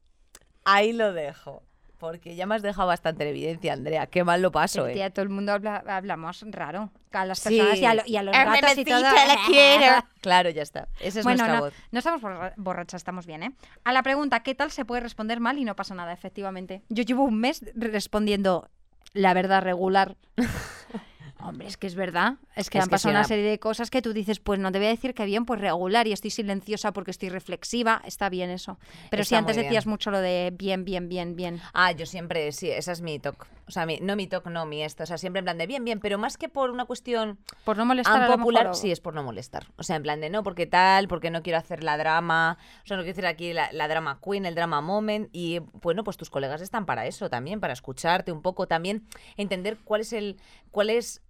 ahí lo dejo. Porque ya me has dejado bastante en evidencia, Andrea. Qué mal lo paso, Pero, eh. tía, todo el mundo habla, hablamos raro. A las Sí. personas y, a, lo- y a los gatos y todo. mamacita, la quiero. Claro, ya está. Esa es bueno, nuestra no, voz. no estamos borra- borrachas, estamos bien, ¿eh? A la pregunta, ¿qué tal se puede responder mal y no pasa nada, efectivamente? Yo llevo un mes respondiendo la verdad regular. Hombre, es que es verdad. Es que Es han que pasado una serie de cosas que tú dices, pues no te voy a decir que bien, pues regular y estoy silenciosa porque estoy reflexiva. Está bien eso. Pero si antes decías mucho lo de bien, bien, bien, bien. Ah, yo siempre, sí, esa es mi toque. O sea, mi- no mi toque, no mi esto. O sea, siempre en plan de bien, bien, pero más que por una cuestión Por no molestar a tan lo popular, mejor, o- sí, es por no molestar. O sea, en plan de no, porque tal, porque no quiero hacer la drama. O sea, no quiero decir aquí la, la drama queen, el drama moment. Y bueno, pues tus colegas están para eso también, para escucharte un poco, también entender cuál es el. Cuál es.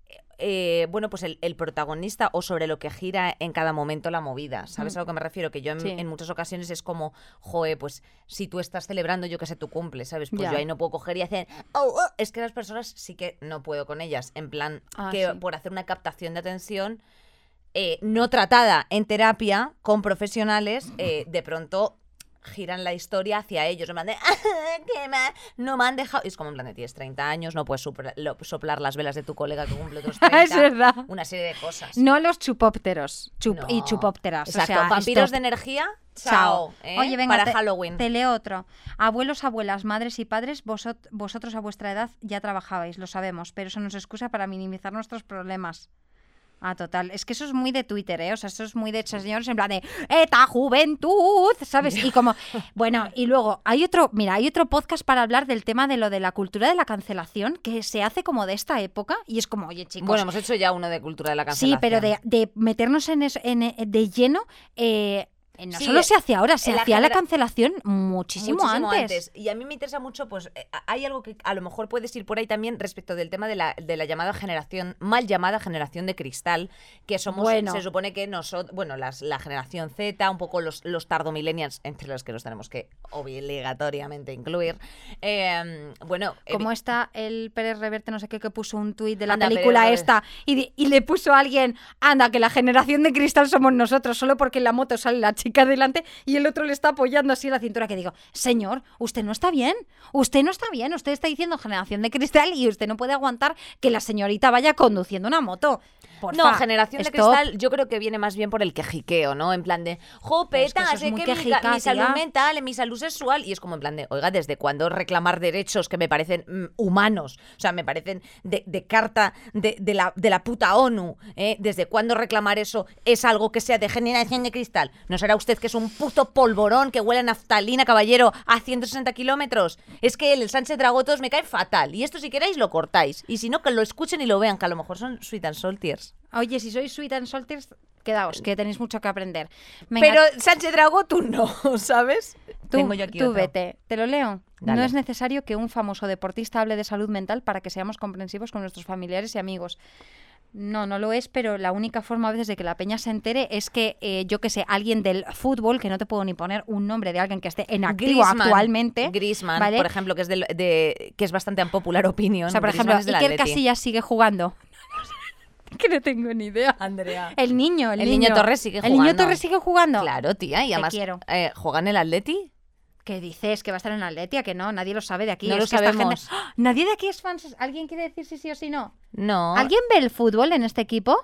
eh, bueno, pues el, el protagonista o sobre lo que gira en cada momento la movida. ¿Sabes Mm. a lo que me refiero? Que yo en, Sí. en muchas ocasiones es como, joe, pues si tú estás celebrando, yo que sé, tu cumple, ¿sabes? Pues yo ahí no puedo coger y hacer, oh, oh". es que las personas sí que no puedo con ellas. En plan, Ah, que sí. por hacer una captación de atención eh, no tratada en terapia con profesionales, eh, de pronto giran la historia hacia ellos. En plan de, ¿qué más? No me han dejado. Y es como en plan de, tienes 30 años, no puedes sopla- lo- soplar las velas de tu colega que cumple otros 30. es verdad. Una serie de cosas. No los chupópteros chup- No. y chupópteras. o sea, vampiros stop. de energía, Chao. chao. ¿eh? Oye, venga, Para te, Halloween. te leo otro. Abuelos, abuelas, madres y padres, vosot- vosotros a vuestra edad ya trabajabais, lo sabemos, pero eso no es excusa para minimizar nuestros problemas. Ah, total. Es que eso es muy de Twitter, ¿eh? O sea, eso es muy de señores en plan de ¡Eta juventud! ¿Sabes? Y como, bueno, y luego hay otro, mira, hay otro podcast para hablar del tema de lo de la cultura de la cancelación que se hace como de esta época y es como, oye, chicos, Bueno, hemos hecho ya uno de cultura de la Sí, cancelación. pero de, de meternos en en, eh, de lleno, eh, no Sí, solo eh, se hace ahora, se hacía la cancelación muchísimo, antes. Y a mí me interesa mucho, pues eh, hay algo que a lo mejor puedes ir por ahí también respecto del tema de la, de la llamada generación, mal llamada generación de cristal, que somos, Bueno. se supone que nosotros, bueno, las, la generación Z, un poco los, los tardomillennials, entre los que nos tenemos que obligatoriamente incluir. eh, bueno, Como está el Pérez Reverte, no sé qué, que puso un tuit de la Anda, película Pérez esta y, y le puso a alguien, anda, que la generación de cristal somos nosotros, solo porque en la moto sale la chica delante y el otro le está apoyando así la cintura, que digo, señor, usted no está bien, usted no está bien, usted está diciendo generación de cristal y usted no puede aguantar que la señorita vaya conduciendo una moto. No, generación de cristal, yo creo que viene más bien por el quejiqueo, ¿no? En plan de, jo, es que peta, es sé muy que mi, quejica, ca- mi salud mental, mi salud sexual, y es como en plan de, oiga, ¿desde cuándo reclamar derechos que me parecen mm, humanos? O sea, me parecen de, de carta de, de la, de la puta ONU, ¿eh? ¿Desde cuándo reclamar eso es algo que sea de generación de cristal? ¿No será usted que es un puto polvorón que huele a naftalina, caballero, a 160 kilómetros? Es que el Sánchez Dragotos, me cae fatal, y esto si queréis lo cortáis, y si no, que lo escuchen y lo vean, que a lo mejor son sweet and saltiers. Oye, si sois sweet and salters, quedaos, que tenéis mucho que aprender. Venga, Pero Sánchez Dragó, tú no, ¿sabes? tú, Tengo yo aquí tú otro. vete, te lo leo. Dale. No es necesario que un famoso deportista hable de salud mental para que seamos comprensivos con nuestros familiares y amigos. No, no lo es, pero la única forma a veces de que la peña se entere es que, eh, yo que sé, alguien del fútbol, que no te puedo ni poner un nombre de alguien que esté en activo Griezmann, actualmente. Griezmann, ¿vale? por ejemplo, que es, del- de, que es bastante unpopular opinion. O sea, por Griezmann ejemplo, Iker. Casillas sigue jugando. que no tengo ni idea. Andrea. El niño, el, El niño Torres sigue El niño jugando. Torres sigue jugando. Claro, tía, y además quiero. eh, juega en el Atleti. ¿Qué dices? ¿Que va a estar en Atletia? Que no, nadie lo sabe de aquí. No Es lo que esta sabemos. gente- ¡Ah! Nadie de aquí es fan. ¿Alguien quiere decir si sí o si no? No. ¿Alguien ve el fútbol en este equipo?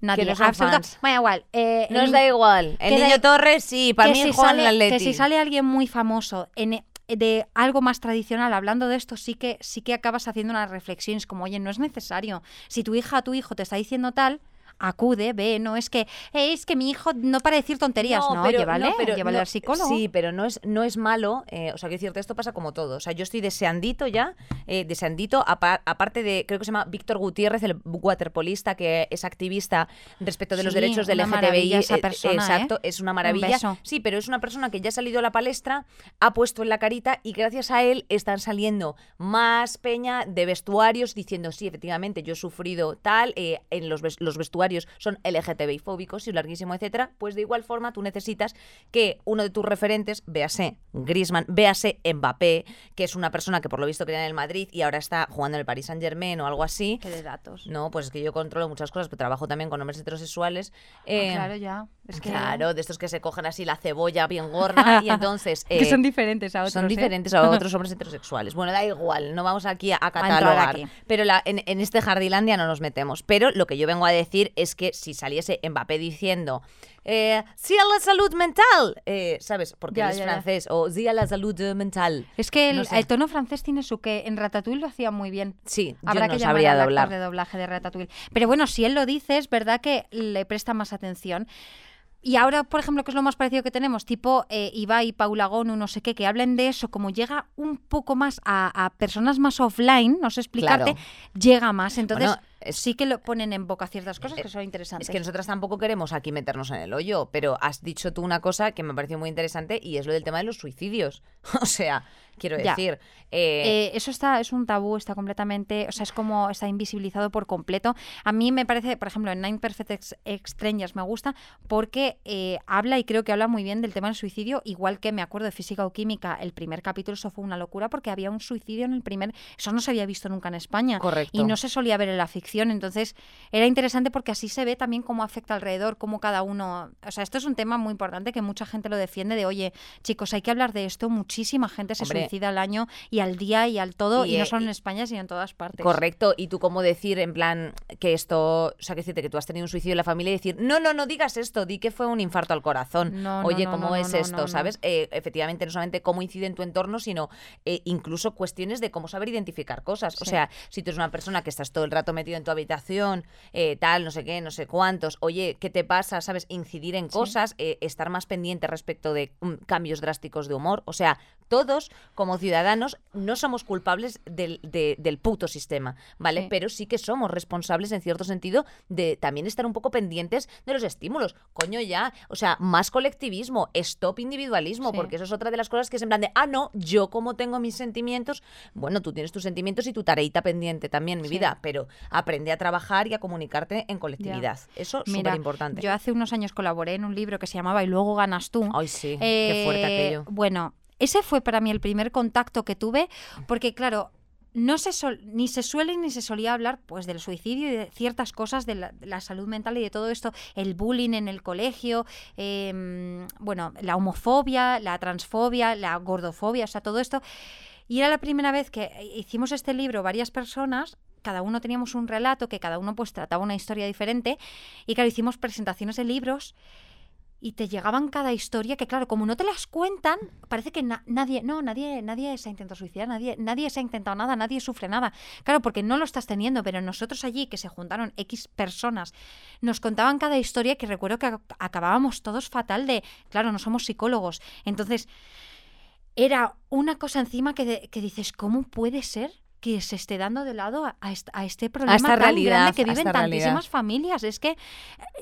Nadie. no son absoluta- fans. Bueno, igual. eh, el Nos da igual. El que niño Torres, sí, para que mí si juega en el Atleti. Que si sale alguien muy famoso en, de algo más tradicional hablando de esto, sí que, sí que acabas haciendo unas reflexiones como, oye, no es necesario. Si tu hija tu hijo te está diciendo tal, acude, ve, no es que, "Eh, es que mi hijo no para decir tonterías, no, pero- llévale, no, pero llévale no, al psicólogo. Sí, pero no es, no es malo. eh, o sea, quiero decirte, esto pasa como todo. O sea, yo estoy deseandito ya, eh, deseandito, apa- aparte de, creo que se llama Víctor Gutiérrez, el waterpolista, que es activista respecto de los derechos del LGTBI. esa eh, persona, exacto, es una Un maravilla. Sí, pero es una persona que ya ha salido a la palestra, ha puesto en la carita y gracias a él están saliendo más peña de vestuarios diciendo, sí, efectivamente, yo he sufrido tal, en los, los vestuarios son LGTBI fóbicos y larguísimo, etcétera. Pues de igual forma tú necesitas que uno de tus referentes, véase Griezmann, véase Mbappé, que es una persona que por lo visto quería en el Madrid y ahora está jugando en el Paris Saint Germain o algo así. Que de datos. No, pues es que yo controlo muchas cosas, pero trabajo también con hombres heterosexuales. eh, Ah, claro, ya. Es que, Claro, de estos que se cogen así la cebolla bien gorda y entonces... que eh, son diferentes a otros. son ¿eh? diferentes a otros hombres heterosexuales. Bueno, da igual, no vamos aquí a, a catalogar. aquí. Pero la- en, en este Jardilandia no nos metemos. Pero lo que yo vengo a decir es que si saliese Mbappé diciendo eh, sí a la salud mental, eh, ¿sabes? Porque Ya, él es ya, ya. francés, o sí a la salud mental. Es que el, No sé. el tono francés tiene su que en Ratatouille lo hacía muy bien. Sí, Habrá yo que no llamar sabría actor doblar. de doblaje de Ratatouille. Pero bueno, si él lo dice, es verdad que le presta más atención. Y ahora, por ejemplo, que es lo más parecido que tenemos, tipo eh, Ibai, Paula Gonu, no sé qué, que hablen de eso, como llega un poco más a, a personas más offline, no sé explicarte, Claro. llega más. Entonces, Bueno, sí que lo ponen en boca ciertas cosas que Eh, son interesantes. Es que nosotras tampoco queremos aquí meternos en el hoyo, pero has dicho tú una cosa que me pareció muy interesante y es lo del tema de los suicidios. O sea, quiero decir, eh, Eh, eso está, es un tabú, está completamente, o sea, es como está invisibilizado por completo. A mí me parece, por ejemplo, en Nine Perfect Strangers me gusta porque eh, habla y creo que habla muy bien del tema del suicidio, igual que me acuerdo de Física o Química, el primer capítulo, eso fue una locura porque había un suicidio en el primer, eso no se había visto nunca en España. Correcto. Y no se solía ver en la ficción. Entonces, era interesante porque así se ve también cómo afecta alrededor, cómo cada uno. O sea, esto es un tema muy importante que mucha gente lo defiende: de oye, chicos, hay que hablar de esto. Muchísima gente se Hombre. suicida al año y al día y al todo, y, Y, no eh, solo en España, sino en todas partes. Correcto, y tú cómo decir en plan que esto, o sea, que decirte que tú has tenido un suicidio en la familia y decir, no, no, no digas esto, di que fue un infarto al corazón. No, Oye, no, ¿cómo es esto? ¿Sabes? Eh, efectivamente, no solamente cómo incide en tu entorno, sino eh, incluso cuestiones de cómo saber identificar cosas. O sea, si tú eres una persona que estás todo el rato metido en tu habitación, eh, tal, no sé qué, no sé cuántos, oye, ¿qué te pasa? ¿Sabes? Incidir en Sí. cosas, eh, estar más pendiente respecto de mm, cambios drásticos de humor. O sea, todos como ciudadanos no somos culpables del, de- del puto sistema, ¿vale? Sí. Pero sí que somos responsables en cierto sentido de también estar un poco pendientes de los estímulos. Coño, ya, o sea, más colectivismo, stop individualismo, Sí. porque eso es otra de las cosas que es en plan de, ah, no, yo como tengo mis sentimientos, bueno, tú tienes tus sentimientos y tu tareita pendiente también, mi vida, pero aprende a trabajar y a comunicarte en colectividad. Eso es súper importante. Yo hace unos años colaboré en un libro que se llamaba Y luego ganas tú. Ay, sí, qué fuerte Eh, aquello. Bueno, ese fue para mí el primer contacto que tuve, porque claro, no se sol- ni se suele ni se solía hablar pues del suicidio y de ciertas cosas de la, de la salud mental y de todo esto, el bullying en el colegio, em, bueno, la homofobia, la transfobia, la gordofobia, o sea, todo esto. Y era la primera vez que hicimos este libro varias personas. Cada uno teníamos un relato que cada uno pues trataba una historia diferente y claro, hicimos presentaciones de libros y te llegaban cada historia que claro, como no te las cuentan, parece que na- nadie, no, nadie, nadie se ha intentado suicidar, nadie, nadie se ha intentado nada, nadie sufre nada. Claro, porque no lo estás teniendo, pero nosotros allí, que se juntaron X personas, nos contaban cada historia que recuerdo que ac- acabábamos todos fatal de, claro, no somos psicólogos. Entonces, era una cosa encima que, que dices, ¿cómo puede ser? Que se esté dando de lado a, a est- a este problema esta tan realidad, grande que viven esta realidad. tantísimas familias. Es que eh,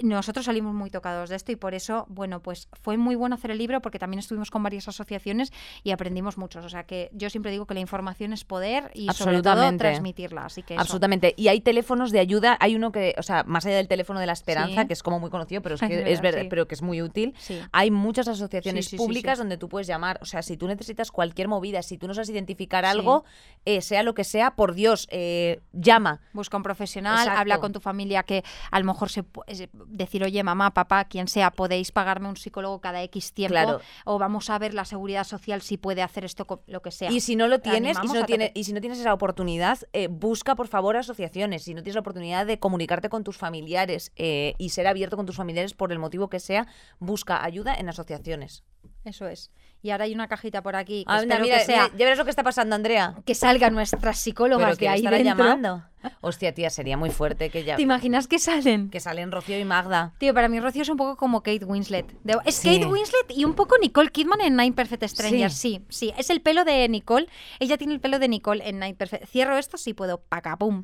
nosotros salimos muy tocados de esto y por eso, bueno, pues fue muy bueno hacer el libro porque también estuvimos con varias asociaciones y aprendimos muchos. O sea que yo siempre digo que la información es poder y sobre todo transmitirla. Así que eso. Absolutamente. Y hay teléfonos de ayuda. Hay uno que, o sea, más allá del teléfono de la esperanza, Sí. que es como muy conocido, pero es, Es que verdad, es sí. pero que es muy útil. Sí. Hay muchas asociaciones públicas donde tú puedes llamar. O sea, si tú necesitas cualquier movida, si tú no sabes identificar algo, eh, sea lo que sea, por Dios, eh, llama. Busca un profesional, Exacto. habla con tu familia que a lo mejor se pu- es decir, oye, mamá, papá, quien sea, podéis pagarme un psicólogo cada X tiempo Claro. o vamos a ver la seguridad social si puede hacer esto lo que sea. Y si no lo tienes, y si no, a tiene- tope. y si no tienes esa oportunidad, eh, busca por favor asociaciones. Si no tienes la oportunidad de comunicarte con tus familiares eh, y ser abierto con tus familiares por el motivo que sea, busca ayuda en asociaciones. Eso es. Y ahora hay una cajita por aquí que Anda, espero mira, que sea mira, ya verás lo que está pasando, Andrea. que salgan nuestras psicólogas Pero de que ahí dentro. llamando. Hostia, tía, sería muy fuerte que ya ¿Te imaginas que salen? que salen Rocío y Magda. Tío, para mí Rocío es un poco como Kate Winslet. De- es Sí. Kate Winslet y un poco Nicole Kidman en Nine Perfect Strangers. Sí. sí, Es el pelo de Nicole. Ella tiene el pelo de Nicole en Nine Perfect. Cierro esto si puedo. Paca, pum.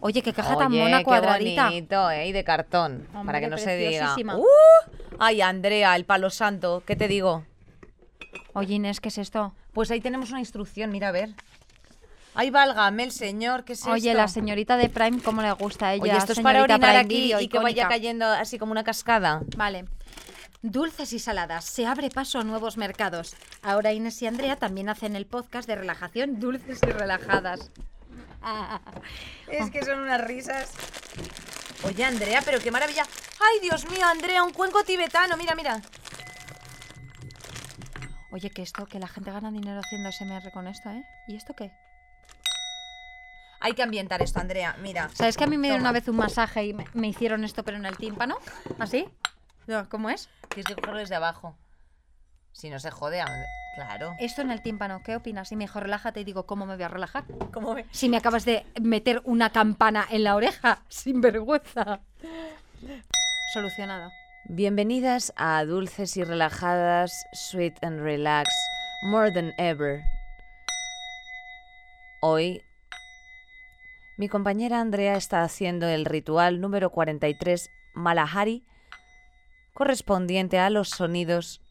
Oye, qué caja tan mona qué cuadradita. bonito, ¿eh? Y de cartón, para Hombre, que no se diga. ¡Uh! Ay, Andrea, el palo santo, ¿qué te digo? Oye, Inés, ¿qué es esto? Pues ahí tenemos una instrucción, mira a ver. Ay, válgame el señor, ¿qué es Oye, esto? la señorita de Prime, ¿cómo le gusta a ella? Oye, esto es para orinar Prime aquí y que vaya cayendo así como una cascada. Vale. Dulces y saladas. Se abre paso a nuevos mercados. Ahora Inés y Andrea también hacen el podcast de relajación Dulces y Relajadas. Es que son unas risas. Oye, Andrea, pero qué maravilla. Ay, Dios mío, Andrea, un cuenco tibetano, mira, mira. Oye, que esto, que la gente gana dinero haciendo SMR con esto, ¿eh? ¿Y esto qué? Hay que ambientar esto, Andrea, mira. ¿Sabes que a mí me dieron una vez un masaje y me, me hicieron esto pero en el tímpano? ¿Así? No, ¿Cómo es? Tienes que cogerlo desde abajo. Si no se jode, claro. Esto en el tímpano, ¿qué opinas? Y me dijo, relájate y digo, ¿cómo me voy a relajar? ¿Cómo ve? Si me acabas de meter una campana en la oreja, sin vergüenza. Solucionado. Bienvenidas a Dulces y Relajadas, Sweet and Relax, More Than Ever. Hoy, mi compañera Andrea está haciendo el ritual número 43 Malahari, correspondiente a los sonidos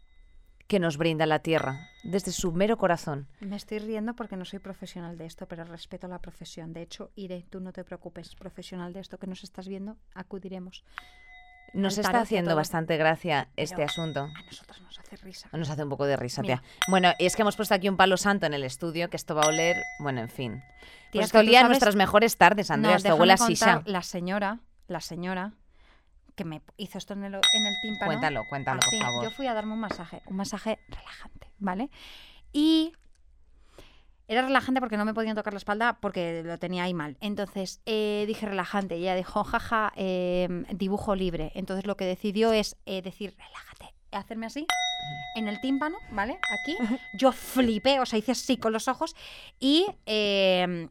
que nos brinda la tierra desde su mero corazón. Me estoy riendo porque no soy profesional de esto, pero respeto la profesión. De hecho, iré, tú no te preocupes, profesional de esto que nos estás viendo, acudiremos. Nos al está haciendo bastante gracia este Pero- asunto. A nosotros nos hace risa. Nos hace un poco de risa, Mira. tía. Bueno, y es que hemos puesto aquí un palo santo en el estudio, que esto va a oler, bueno, en fin. Tía, Pues esto tú olía sabes- nuestras mejores tardes, Andrea, no, esto huele a sisa. La señora, la señora que me hizo esto en el, en el tímpano. Cuéntalo, cuéntalo, por Así, favor. Yo fui a darme un masaje, un masaje relajante, ¿vale? Y era relajante porque no me podían tocar la espalda porque lo tenía ahí mal. Entonces eh, dije relajante y ella dijo, jaja, eh, dibujo libre. Entonces lo que decidió es eh, decir, relájate, hacerme así en el tímpano, ¿vale? Aquí. Yo flipé, o sea, hice así con los ojos y eh,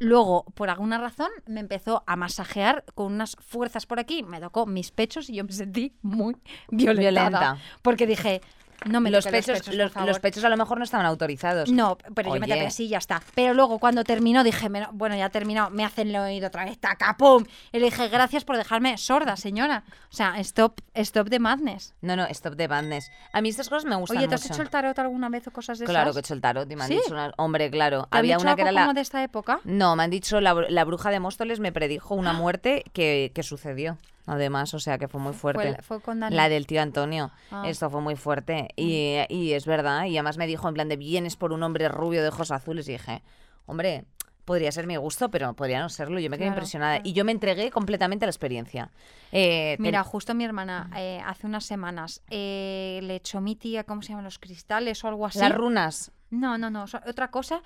luego, por alguna razón, me empezó a masajear con unas fuerzas por aquí, me tocó mis pechos y yo me sentí muy violentada. Violenta. Porque dije, no me Los pechos, los pechos, los, por los favor. pechos a lo mejor no estaban autorizados. No, pero yo me tapé así y ya está. Pero luego cuando terminó dije, "Me- bueno, ya terminó, me hacen el oído otra vez, taca, pum. Y le dije, gracias por dejarme sorda, señora. O sea, stop, stop the madness. No, no, stop de madness. A mí estas cosas me gustan Oye, ¿te has mucho. hecho el tarot alguna vez o cosas de Claro esas? que he hecho el tarot y me han ¿Sí? dicho una- Hombre, claro. ¿Te han Había dicho una que era la... de esta época? No, me han dicho la, la bruja de Móstoles me predijo una muerte que, que sucedió. Además, o sea, que fue muy fuerte. Fue, fue con Dani. La del tío Antonio. Ah. Esto fue muy fuerte. Y, y es verdad. Y además me dijo en plan de vienes por un hombre rubio de ojos azules. Y dije, hombre, podría ser mi gusto, pero podría no serlo. Yo me quedé Claro, impresionada. claro. Y yo me entregué completamente a la experiencia. Eh, ten- Mira, justo mi hermana, eh, hace unas semanas, eh, le echó mi tía, ¿cómo se llaman? Los cristales o algo así. las runas. No, no, no, otra cosa.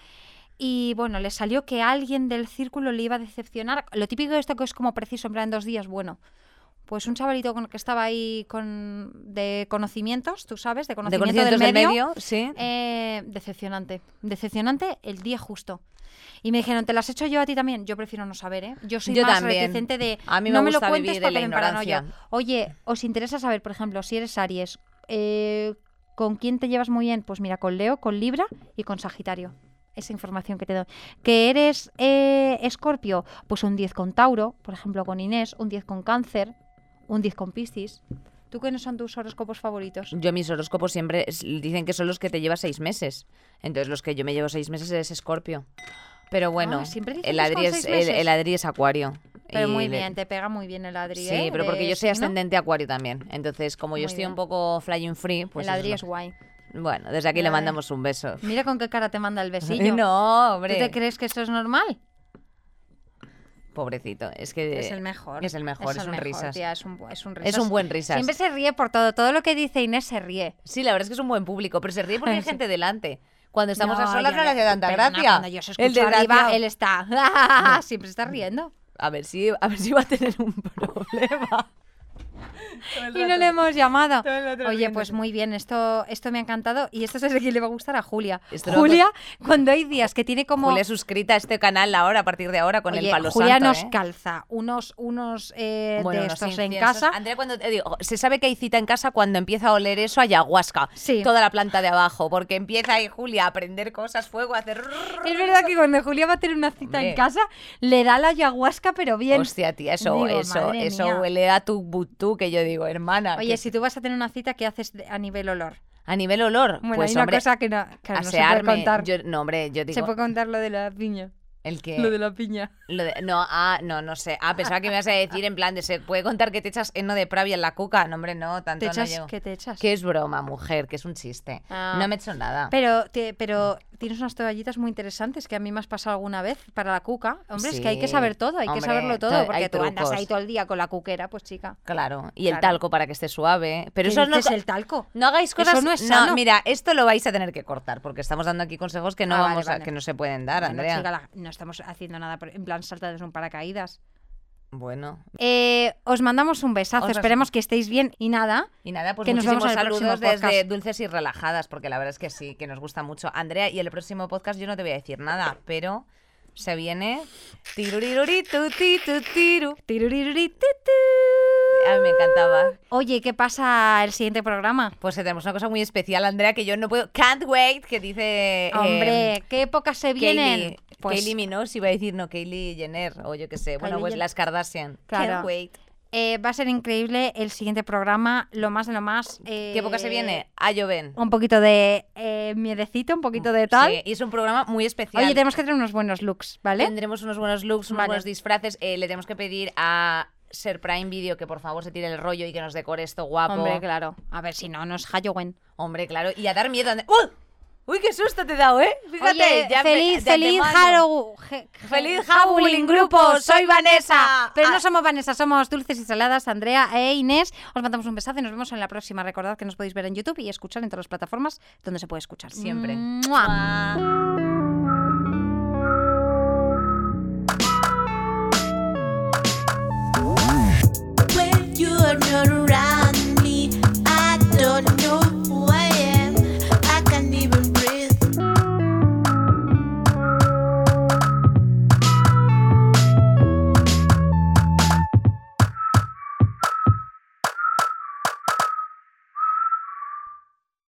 Y bueno, le salió que alguien del círculo le iba a decepcionar. Lo típico de esto que es como preciso, en plan dos días, bueno. Pues un chavalito con el que estaba ahí con, de conocimientos, tú sabes, de De conocimiento, conocimientos del del medio. medio, sí. eh, decepcionante. Decepcionante el día justo. Y me dijeron, ¿te las he hecho yo a ti también? Yo prefiero no saber, ¿eh? Yo soy Yo más también. reticente de. A mí no me me lo gusta cuentes porque me paranoia. Oye, ¿os interesa saber, por ejemplo, si eres Aries, eh, ¿con quién te llevas muy bien? Pues mira, con Leo, con Libra y con Sagitario. Esa información que te doy. ¿Que eres eh, Escorpio? Pues un 10 con Tauro, por ejemplo, con Inés, un 10 con Cáncer, un 10 con Piscis. ¿Tú quiénes son tus horóscopos favoritos? Yo mis horóscopos siempre es- dicen que son los que te llevas seis meses. Entonces los que yo me llevo seis meses es Escorpio. Pero bueno, Ah, siempre dicen el que es Adri con es, seis el, meses. el Adri es Acuario. Pero Y muy le- bien, te pega muy bien el Adri. Sí, ¿eh? pero porque de yo soy signo. ascendente Acuario también. Entonces, como yo estoy bien. un poco flying free, pues el Adri eso es guay. Bueno, desde aquí le mandamos un beso. Mira con qué cara te manda el besillo. No, ¿Tú hombre. te crees que esto es normal? Pobrecito. Es que es el mejor. Es el mejor, es, el un mejor, risas. tía, es un, es un Es un buen risas. Siempre se ríe por todo. Todo lo que dice Inés se ríe. Sí, la verdad es que es un buen público, pero se ríe porque hay Sí. gente delante. Cuando estamos a No, solas yo no le hace tanta gracia. Cuando yo se El escucho arriba, él está. Siempre está riendo. A ver si a ver si va a tener un problema. Y no le hemos llamado. El Oye, pues muy bien, esto, esto me ha encantado. Y esto es de que le va a gustar a Julia. Julia, cuando hay días que tiene como. Julia es suscrita a este canal ahora, a partir de ahora, con Oye, el palo Julia santo, nos ¿eh? calza unos, unos eh, Bueno, de unos estos en casa. Andrea, cuando te digo, se sabe que hay cita en casa cuando empieza a oler eso a ayahuasca. Sí. Toda la planta de abajo, porque empieza ahí Julia a prender cosas, fuego, a hacer... Es verdad que cuando Julia va a tener una cita en casa, le da la ayahuasca, pero bien. Hostia, tía, eso, Digo, eso, eso mía. huele a tu butú, que yo digo, hermana. Oye, que- si tú vas a tener una cita, ¿qué haces a nivel olor? A nivel olor, Bueno, pues hay una hombre, cosa que no, que no se puede contar. Yo- no, hombre, yo digo... Se puede contar lo de la piña. El que... Lo de la piña. Lo de- no, ah, no, no sé. Ah, pensaba que me ibas a decir en plan de se puede contar que te echas heno de pravia en la cuca. No, hombre, no, tanto ¿Te no echas? llego. ¿Qué te echas? Que es broma, mujer, que es un chiste. Ah. No me he hecho nada. Pero, te- pero tienes unas toallitas muy interesantes que a mí me has pasado alguna vez para la cuca. Hombre, es que hay que Sí, saber todo, hay que hombre, saberlo to- todo, porque tú andas ahí todo el día con la cuquera, pues chica. Claro, y el Claro. talco para que esté suave. Pero ¿Qué eso no, dices, el talco? no hagáis Eso cosas. no es sano. mira, esto lo vais a tener que cortar porque estamos dando aquí consejos que no Ah, vale, vamos a, vale. que no se pueden dar, Bueno, Andrea. chica, la- no estamos haciendo nada por- en plan saltados un paracaídas. Bueno, Eh, os mandamos un besazo, Os bes- esperemos que estéis bien y nada. y nada, pues Que nos muchísimos vemos en el saludos próximo desde podcast. Dulces y Relajadas, porque la verdad es que sí, que nos gusta mucho. Andrea, y el próximo podcast yo no te voy a decir nada, pero se viene. Tiruriruritu, titu, tiru. A mí me encantaba. Oye, ¿qué pasa el siguiente programa? Pues tenemos una cosa muy especial, Andrea, que yo no puedo. Can't wait, que dice. eh, Hombre, ¿qué épocas se vienen? Kaylee, Pues, Minogue iba a decir, no, Kaylee Jenner, o yo qué sé. Bueno, Kylie pues Jen- las Kardashian. Claro. Can't wait. eh, va a ser increíble el siguiente programa, lo más de lo más. ¿Qué época se eh, viene? A lloven. Un poquito de eh, miedecito, un poquito de tal. Sí, y es un programa muy especial. Oye, tenemos que tener unos buenos looks, ¿vale? Tendremos unos buenos looks, unos Vale. buenos disfraces. eh, le tenemos que pedir a ser Prime Video que por favor se tire el rollo y que nos decore esto guapo. Hombre, claro. A ver si no, no es Halloween. Hombre, claro. Y a dar miedo. ¡Uy! ¡Uy, qué susto te he dado, eh! Fíjate, Oye, ya me- feliz, feliz. Halloween. Feliz Howling Grupo, soy Vanessa. Pero Ah. no somos Vanessa, somos Dulces y Saladas, Andrea e Inés. Os mandamos un besazo y nos vemos en la próxima. Recordad que nos podéis ver en YouTube y escuchar en todas las plataformas donde se puede escuchar. Siempre. ¡Mua! Mua. you're around me, I don't